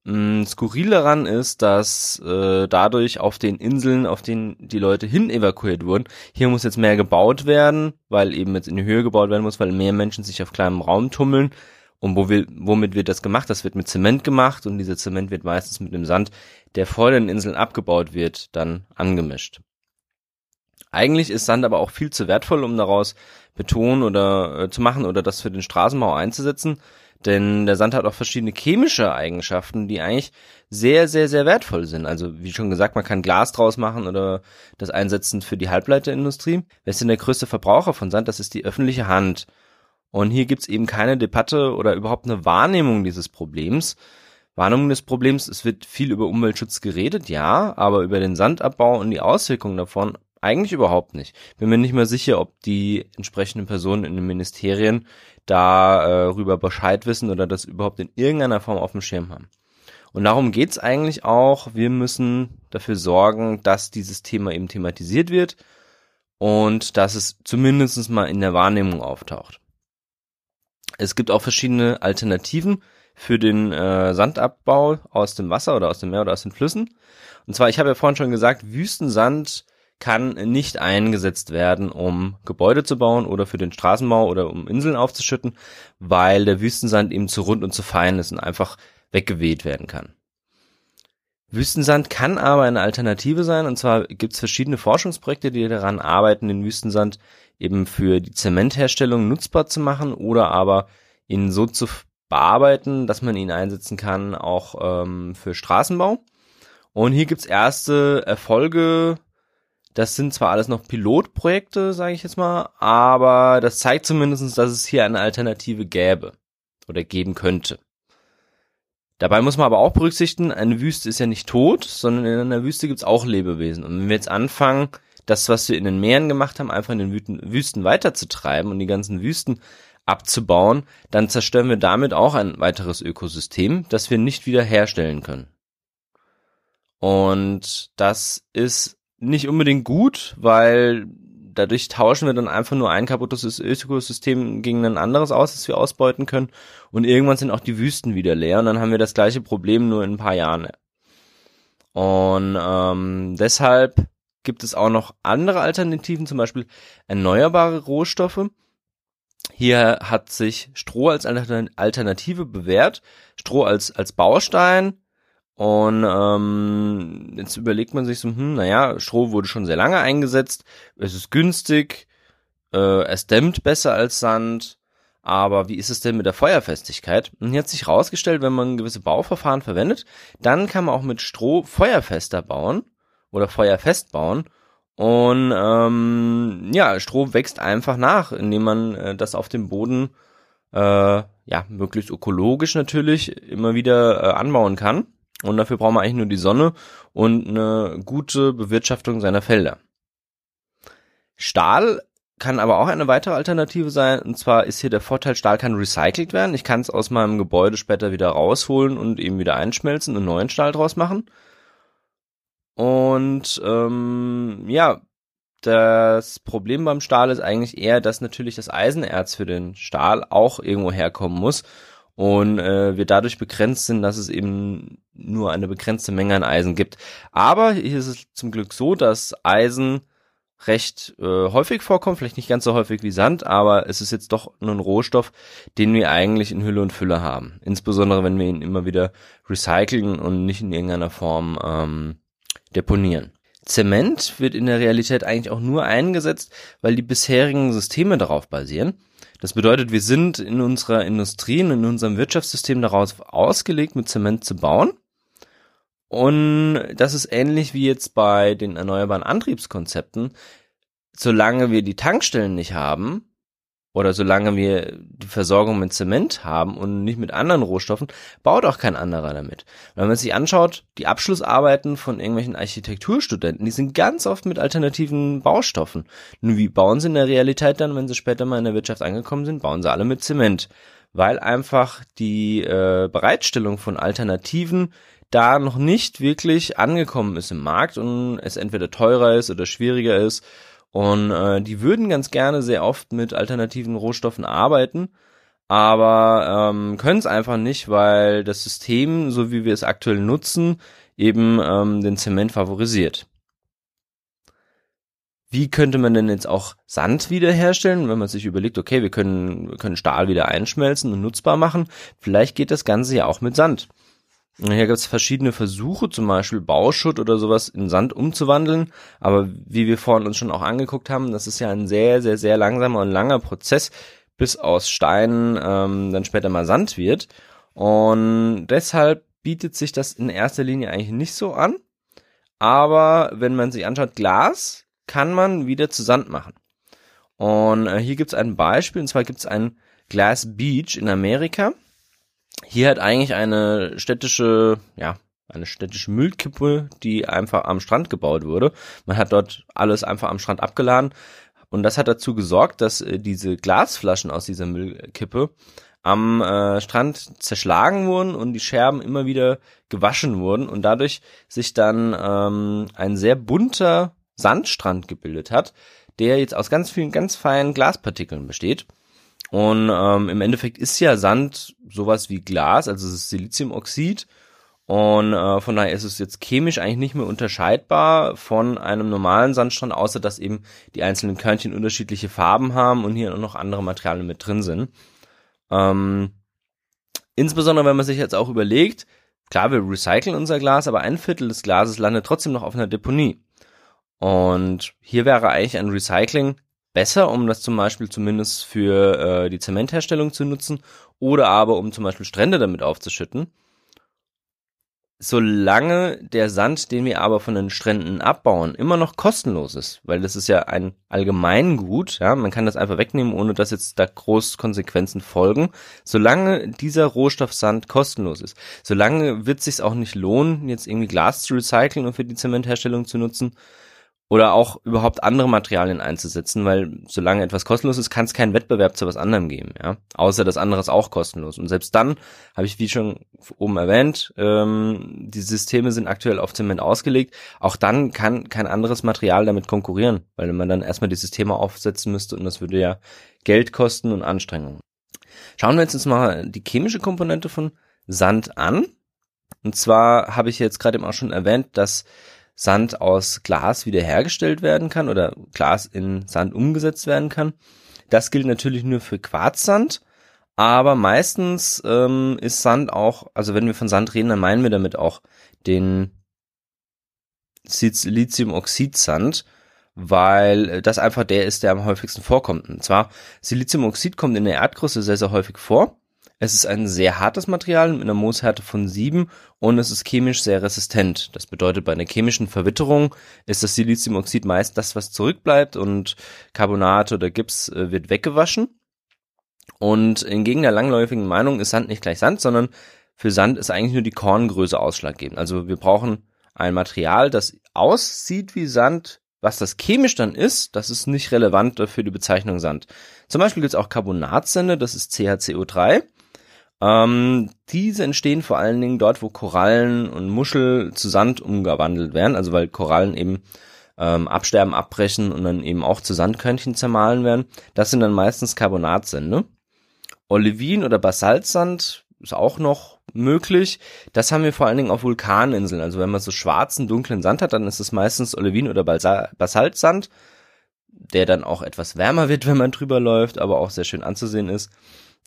Mm, skurril daran ist, dass äh, dadurch auf den Inseln, auf denen die Leute hin evakuiert wurden, hier muss jetzt mehr gebaut werden, weil eben jetzt in die Höhe gebaut werden muss, weil mehr Menschen sich auf kleinem Raum tummeln. Und wo will, womit wird das gemacht? Das wird mit Zement gemacht und dieser Zement wird meistens mit dem Sand, der vor den Inseln abgebaut wird, dann angemischt. Eigentlich ist Sand aber auch viel zu wertvoll, um daraus Beton oder äh, zu machen oder das für den Straßenbau einzusetzen. Denn der Sand hat auch verschiedene chemische Eigenschaften, die eigentlich sehr, sehr, sehr wertvoll sind. Also wie schon gesagt, man kann Glas draus machen oder das einsetzen für die Halbleiterindustrie. Wer ist denn der größte Verbraucher von Sand? Das ist die öffentliche Hand. Und hier gibt's eben keine Debatte oder überhaupt eine Wahrnehmung dieses Problems. Wahrnehmung des Problems, es wird viel über Umweltschutz geredet, ja, aber über den Sandabbau und die Auswirkungen davon eigentlich überhaupt nicht. Bin mir nicht mehr sicher, ob die entsprechenden Personen in den Ministerien darüber äh, Bescheid wissen oder das überhaupt in irgendeiner Form auf dem Schirm haben. Und darum geht's eigentlich auch. Wir müssen dafür sorgen, dass dieses Thema eben thematisiert wird und dass es zumindest mal in der Wahrnehmung auftaucht. Es gibt auch verschiedene Alternativen für den äh, Sandabbau aus dem Wasser oder aus dem Meer oder aus den Flüssen. Und zwar, ich habe ja vorhin schon gesagt, Wüstensand kann nicht eingesetzt werden, um Gebäude zu bauen oder für den Straßenbau oder um Inseln aufzuschütten, weil der Wüstensand eben zu rund und zu fein ist und einfach weggeweht werden kann. Wüstensand kann aber eine Alternative sein, und zwar gibt es verschiedene Forschungsprojekte, die daran arbeiten, den Wüstensand eben für die Zementherstellung nutzbar zu machen oder aber ihn so zu bearbeiten, dass man ihn einsetzen kann, auch ähm, für Straßenbau. Und hier gibt's erste Erfolge das sind zwar alles noch Pilotprojekte, sage ich jetzt mal, aber das zeigt zumindestens, dass es hier eine Alternative gäbe oder geben könnte. Dabei muss man aber auch berücksichtigen, eine Wüste ist ja nicht tot, sondern in einer Wüste gibt's auch Lebewesen. Und wenn wir jetzt anfangen, das, was wir in den Meeren gemacht haben, einfach in den Wüsten weiterzutreiben und die ganzen Wüsten abzubauen, dann zerstören wir damit auch ein weiteres Ökosystem, das wir nicht wieder herstellen können. Und das ist nicht unbedingt gut, weil dadurch tauschen wir dann einfach nur ein kaputtes Ökosystem gegen ein anderes aus, das wir ausbeuten können. Und irgendwann sind auch die Wüsten wieder leer und dann haben wir das gleiche Problem nur in ein paar Jahren. Und ähm, deshalb gibt es auch noch andere Alternativen, zum Beispiel erneuerbare Rohstoffe. Hier hat sich Stroh als Alternative bewährt. Stroh als, als Baustein und ähm, jetzt überlegt man sich so, hm, naja, Stroh wurde schon sehr lange eingesetzt, es ist günstig, äh, es dämmt besser als Sand, aber wie ist es denn mit der Feuerfestigkeit? Und hier hat sich herausgestellt, wenn man gewisse Bauverfahren verwendet, dann kann man auch mit Stroh feuerfester bauen oder feuerfest bauen. Und ähm, ja, Stroh wächst einfach nach, indem man äh, das auf dem Boden äh, ja möglichst ökologisch natürlich immer wieder äh, anbauen kann. Und dafür braucht man eigentlich nur die Sonne und eine gute Bewirtschaftung seiner Felder. Stahl kann aber auch eine weitere Alternative sein. Und zwar ist hier der Vorteil, Stahl kann recycelt werden. Ich kann es aus meinem Gebäude später wieder rausholen und eben wieder einschmelzen und neuen Stahl draus machen. Und ähm, ja, das Problem beim Stahl ist eigentlich eher, dass natürlich das Eisenerz für den Stahl auch irgendwo herkommen muss und äh, wir dadurch begrenzt sind, dass es eben nur eine begrenzte Menge an Eisen gibt. Aber hier ist es zum Glück so, dass Eisen recht äh, häufig vorkommt, vielleicht nicht ganz so häufig wie Sand, aber es ist jetzt doch nur ein Rohstoff, den wir eigentlich in Hülle und Fülle haben. Insbesondere wenn wir ihn immer wieder recyceln und nicht in irgendeiner Form ähm, deponieren. Zement wird in der Realität eigentlich auch nur eingesetzt, weil die bisherigen Systeme darauf basieren. Das bedeutet, wir sind in unserer Industrie und in unserem Wirtschaftssystem daraus ausgelegt, mit Zement zu bauen. Und das ist ähnlich wie jetzt bei den erneuerbaren Antriebskonzepten. Solange wir die Tankstellen nicht haben, oder solange wir die Versorgung mit Zement haben und nicht mit anderen Rohstoffen, baut auch kein anderer damit. wenn man sich anschaut, die Abschlussarbeiten von irgendwelchen Architekturstudenten, die sind ganz oft mit alternativen Baustoffen. Nun, wie bauen sie in der Realität dann, wenn sie später mal in der Wirtschaft angekommen sind? Bauen sie alle mit Zement. Weil einfach die äh, Bereitstellung von Alternativen da noch nicht wirklich angekommen ist im Markt und es entweder teurer ist oder schwieriger ist und äh, die würden ganz gerne sehr oft mit alternativen Rohstoffen arbeiten, aber ähm, können es einfach nicht, weil das System, so wie wir es aktuell nutzen, eben ähm, den Zement favorisiert. Wie könnte man denn jetzt auch Sand wiederherstellen, wenn man sich überlegt, okay, wir können, wir können Stahl wieder einschmelzen und nutzbar machen? Vielleicht geht das Ganze ja auch mit Sand. Hier gibt es verschiedene Versuche, zum Beispiel Bauschutt oder sowas in Sand umzuwandeln. Aber wie wir vorhin uns schon auch angeguckt haben, das ist ja ein sehr, sehr, sehr langsamer und langer Prozess, bis aus Steinen ähm, dann später mal Sand wird. Und deshalb bietet sich das in erster Linie eigentlich nicht so an. Aber wenn man sich anschaut, Glas kann man wieder zu Sand machen. Und äh, hier gibt es ein Beispiel, und zwar gibt es ein Glass Beach in Amerika. Hier hat eigentlich eine städtische, ja, eine städtische Müllkippe, die einfach am Strand gebaut wurde. Man hat dort alles einfach am Strand abgeladen. Und das hat dazu gesorgt, dass äh, diese Glasflaschen aus dieser Müllkippe am äh, Strand zerschlagen wurden und die Scherben immer wieder gewaschen wurden und dadurch sich dann ähm, ein sehr bunter Sandstrand gebildet hat, der jetzt aus ganz vielen ganz feinen Glaspartikeln besteht. Und ähm, im Endeffekt ist ja Sand sowas wie Glas, also es ist Siliziumoxid. Und äh, von daher ist es jetzt chemisch eigentlich nicht mehr unterscheidbar von einem normalen Sandstrand, außer dass eben die einzelnen Körnchen unterschiedliche Farben haben und hier noch andere Materialien mit drin sind. Ähm, insbesondere wenn man sich jetzt auch überlegt, klar, wir recyceln unser Glas, aber ein Viertel des Glases landet trotzdem noch auf einer Deponie. Und hier wäre eigentlich ein Recycling besser, um das zum Beispiel zumindest für äh, die Zementherstellung zu nutzen oder aber um zum Beispiel Strände damit aufzuschütten solange der Sand, den wir aber von den Stränden abbauen, immer noch kostenlos ist, weil das ist ja ein Allgemeingut, ja, man kann das einfach wegnehmen, ohne dass jetzt da groß Konsequenzen folgen. Solange dieser Rohstoff Sand kostenlos ist, solange wird es sich auch nicht lohnen, jetzt irgendwie Glas zu recyceln und für die Zementherstellung zu nutzen, oder auch überhaupt andere Materialien einzusetzen, weil solange etwas kostenlos ist, kann es keinen Wettbewerb zu was anderem geben, ja. Außer das andere ist auch kostenlos. Und selbst dann habe ich, wie schon oben erwähnt, ähm, die Systeme sind aktuell auf Zement ausgelegt. Auch dann kann kein anderes Material damit konkurrieren, weil man dann erstmal die Systeme aufsetzen müsste und das würde ja Geld kosten und Anstrengungen. Schauen wir jetzt uns mal die chemische Komponente von Sand an. Und zwar habe ich jetzt gerade eben auch schon erwähnt, dass Sand aus Glas wiederhergestellt werden kann oder Glas in Sand umgesetzt werden kann. Das gilt natürlich nur für Quarzsand, aber meistens ähm, ist Sand auch, also wenn wir von Sand reden, dann meinen wir damit auch den Siliziumoxidsand, weil das einfach der ist, der am häufigsten vorkommt. Und zwar Siliziumoxid kommt in der Erdkruste sehr, sehr häufig vor es ist ein sehr hartes Material mit einer Mooshärte von 7 und es ist chemisch sehr resistent. Das bedeutet, bei einer chemischen Verwitterung ist das Siliziumoxid meist das, was zurückbleibt und Carbonate oder Gips äh, wird weggewaschen. Und entgegen der langläufigen Meinung ist Sand nicht gleich Sand, sondern für Sand ist eigentlich nur die Korngröße ausschlaggebend. Also wir brauchen ein Material, das aussieht wie Sand, was das chemisch dann ist, das ist nicht relevant für die Bezeichnung Sand. Zum Beispiel gibt es auch Carbonatsände, das ist CaCO3. Ähm, diese entstehen vor allen Dingen dort, wo Korallen und Muschel zu Sand umgewandelt werden, also weil Korallen eben ähm, absterben, abbrechen und dann eben auch zu Sandkörnchen zermahlen werden. Das sind dann meistens Carbonatsände. Olivin oder Basaltsand ist auch noch möglich. Das haben wir vor allen Dingen auf Vulkaninseln. Also wenn man so schwarzen, dunklen Sand hat, dann ist es meistens Olivin oder Basaltsand, der dann auch etwas wärmer wird, wenn man drüber läuft, aber auch sehr schön anzusehen ist.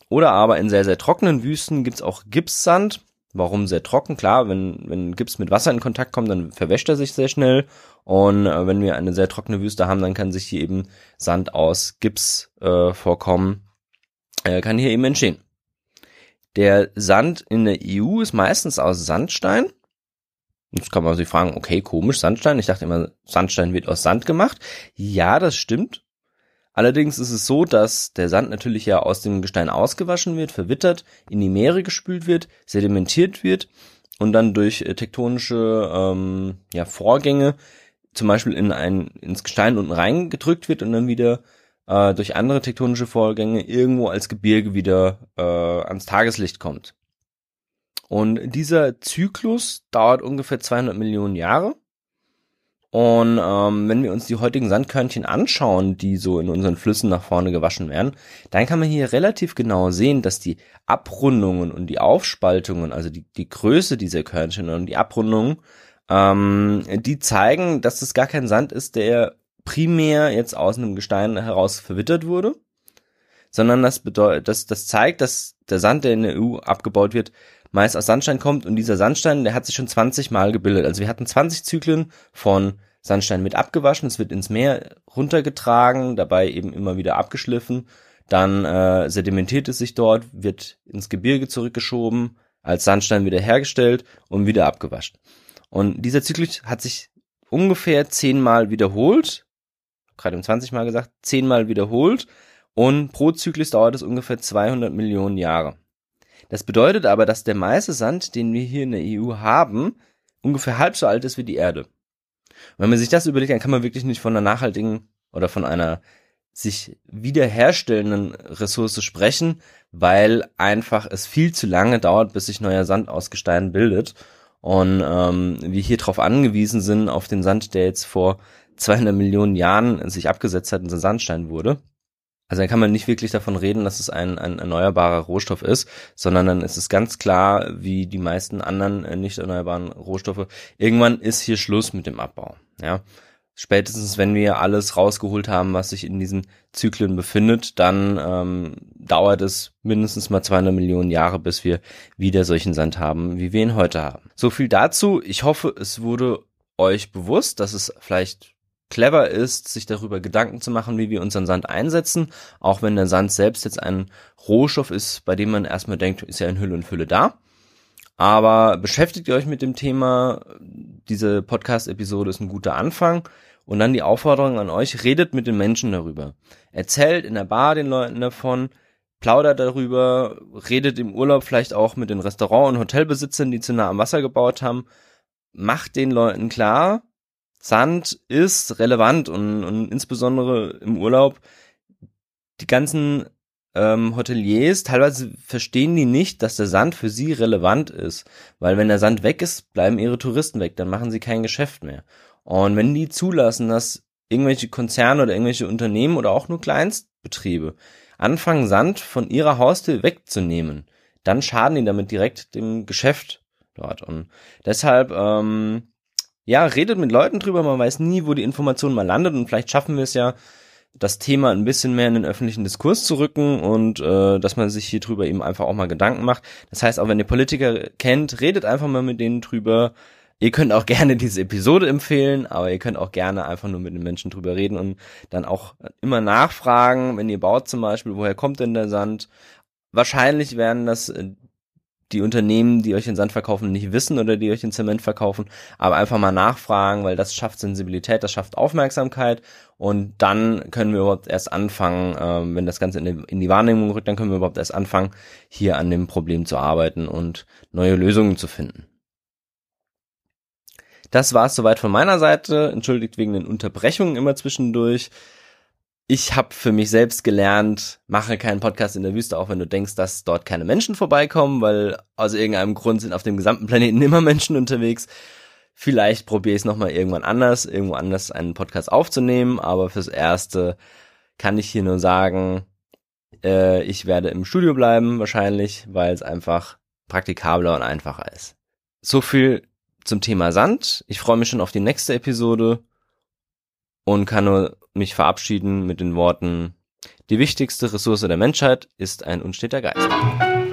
Oder aber in sehr, sehr trockenen Wüsten gibt's auch Gipssand. Warum sehr trocken? Klar, wenn, wenn Gips mit Wasser in Kontakt kommt, dann verwäscht er sich sehr schnell. Und äh, wenn wir eine sehr trockene Wüste haben, dann kann sich hier eben Sand aus Gips äh, vorkommen, äh, kann hier eben entstehen. Der Sand in der EU ist meistens aus Sandstein. Jetzt kann man sich fragen, okay, komisch, Sandstein. Ich dachte immer, Sandstein wird aus Sand gemacht. Ja, das stimmt. Allerdings ist es so, dass der Sand natürlich ja aus dem Gestein ausgewaschen wird, verwittert, in die Meere gespült wird, sedimentiert wird und dann durch äh, tektonische ähm, ja, Vorgänge zum Beispiel in ein, ins Gestein unten reingedrückt wird und dann wieder äh, durch andere tektonische Vorgänge irgendwo als Gebirge wieder äh, ans Tageslicht kommt. Und dieser Zyklus dauert ungefähr 200 Millionen Jahre. Und ähm, wenn wir uns die heutigen Sandkörnchen anschauen, die so in unseren Flüssen nach vorne gewaschen werden, dann kann man hier relativ genau sehen, dass die Abrundungen und die Aufspaltungen, also die, die Größe dieser Körnchen und die Abrundungen, ähm, die zeigen, dass das gar kein Sand ist, der primär jetzt aus einem Gestein heraus verwittert wurde, sondern das bedeutet, das, das zeigt, dass der Sand, der in der EU abgebaut wird, meist aus Sandstein kommt und dieser Sandstein, der hat sich schon 20 Mal gebildet. Also wir hatten 20 Zyklen von Sandstein wird abgewaschen, es wird ins Meer runtergetragen, dabei eben immer wieder abgeschliffen. dann äh, sedimentiert es sich dort, wird ins Gebirge zurückgeschoben, als Sandstein wieder hergestellt und wieder abgewaschen. Und dieser Zyklus hat sich ungefähr zehnmal wiederholt, gerade um 20 Mal gesagt, zehnmal wiederholt und pro Zyklus dauert es ungefähr 200 Millionen Jahre. Das bedeutet aber, dass der meiste Sand, den wir hier in der EU haben, ungefähr halb so alt ist wie die Erde. Wenn man sich das überlegt, dann kann man wirklich nicht von einer nachhaltigen oder von einer sich wiederherstellenden Ressource sprechen, weil einfach es viel zu lange dauert, bis sich neuer Sand aus Gestein bildet. Und ähm, wir hier drauf angewiesen sind, auf den Sand, der jetzt vor 200 Millionen Jahren sich abgesetzt hat und ein Sandstein wurde. Also dann kann man nicht wirklich davon reden, dass es ein, ein erneuerbarer Rohstoff ist, sondern dann ist es ganz klar, wie die meisten anderen äh, nicht erneuerbaren Rohstoffe, irgendwann ist hier Schluss mit dem Abbau. Ja, spätestens wenn wir alles rausgeholt haben, was sich in diesen Zyklen befindet, dann ähm, dauert es mindestens mal 200 Millionen Jahre, bis wir wieder solchen Sand haben, wie wir ihn heute haben. So viel dazu. Ich hoffe, es wurde euch bewusst, dass es vielleicht clever ist, sich darüber Gedanken zu machen, wie wir unseren Sand einsetzen, auch wenn der Sand selbst jetzt ein Rohstoff ist, bei dem man erstmal denkt, ist ja in Hülle und Fülle da. Aber beschäftigt ihr euch mit dem Thema. Diese Podcast-Episode ist ein guter Anfang. Und dann die Aufforderung an euch, redet mit den Menschen darüber. Erzählt in der Bar den Leuten davon, plaudert darüber, redet im Urlaub vielleicht auch mit den Restaurant- und Hotelbesitzern, die zu nah am Wasser gebaut haben. Macht den Leuten klar, Sand ist relevant und, und insbesondere im Urlaub die ganzen ähm, Hoteliers, teilweise verstehen die nicht, dass der Sand für sie relevant ist. Weil wenn der Sand weg ist, bleiben ihre Touristen weg, dann machen sie kein Geschäft mehr. Und wenn die zulassen, dass irgendwelche Konzerne oder irgendwelche Unternehmen oder auch nur Kleinstbetriebe anfangen, Sand von ihrer Haustür wegzunehmen, dann schaden die damit direkt dem Geschäft dort. Und deshalb, ähm, ja, redet mit Leuten drüber, man weiß nie, wo die Information mal landet und vielleicht schaffen wir es ja, das Thema ein bisschen mehr in den öffentlichen Diskurs zu rücken und äh, dass man sich hier drüber eben einfach auch mal Gedanken macht. Das heißt, auch wenn ihr Politiker kennt, redet einfach mal mit denen drüber. Ihr könnt auch [laughs] gerne diese Episode empfehlen, aber ihr könnt auch gerne einfach nur mit den Menschen drüber reden und dann auch immer nachfragen, wenn ihr baut zum Beispiel, woher kommt denn der Sand? Wahrscheinlich werden das äh, die Unternehmen, die euch den Sand verkaufen, nicht wissen oder die euch den Zement verkaufen, aber einfach mal nachfragen, weil das schafft Sensibilität, das schafft Aufmerksamkeit und dann können wir überhaupt erst anfangen, ähm, wenn das Ganze in die, in die Wahrnehmung rückt, dann können wir überhaupt erst anfangen, hier an dem Problem zu arbeiten und neue Lösungen zu finden. Das war es soweit von meiner Seite. Entschuldigt wegen den Unterbrechungen immer zwischendurch ich habe für mich selbst gelernt, mache keinen Podcast in der Wüste, auch wenn du denkst, dass dort keine Menschen vorbeikommen, weil aus irgendeinem Grund sind auf dem gesamten Planeten [laughs] immer Menschen unterwegs. Vielleicht probiere ich es nochmal irgendwann anders, irgendwo anders einen Podcast aufzunehmen, aber fürs Erste kann ich hier nur sagen, äh, ich werde im Studio bleiben wahrscheinlich, weil es einfach praktikabler und einfacher ist. So viel zum Thema Sand. Ich freue mich schon auf die nächste Episode und kann nur mich verabschieden mit den Worten, die wichtigste Ressource der Menschheit ist ein unsteter Geist.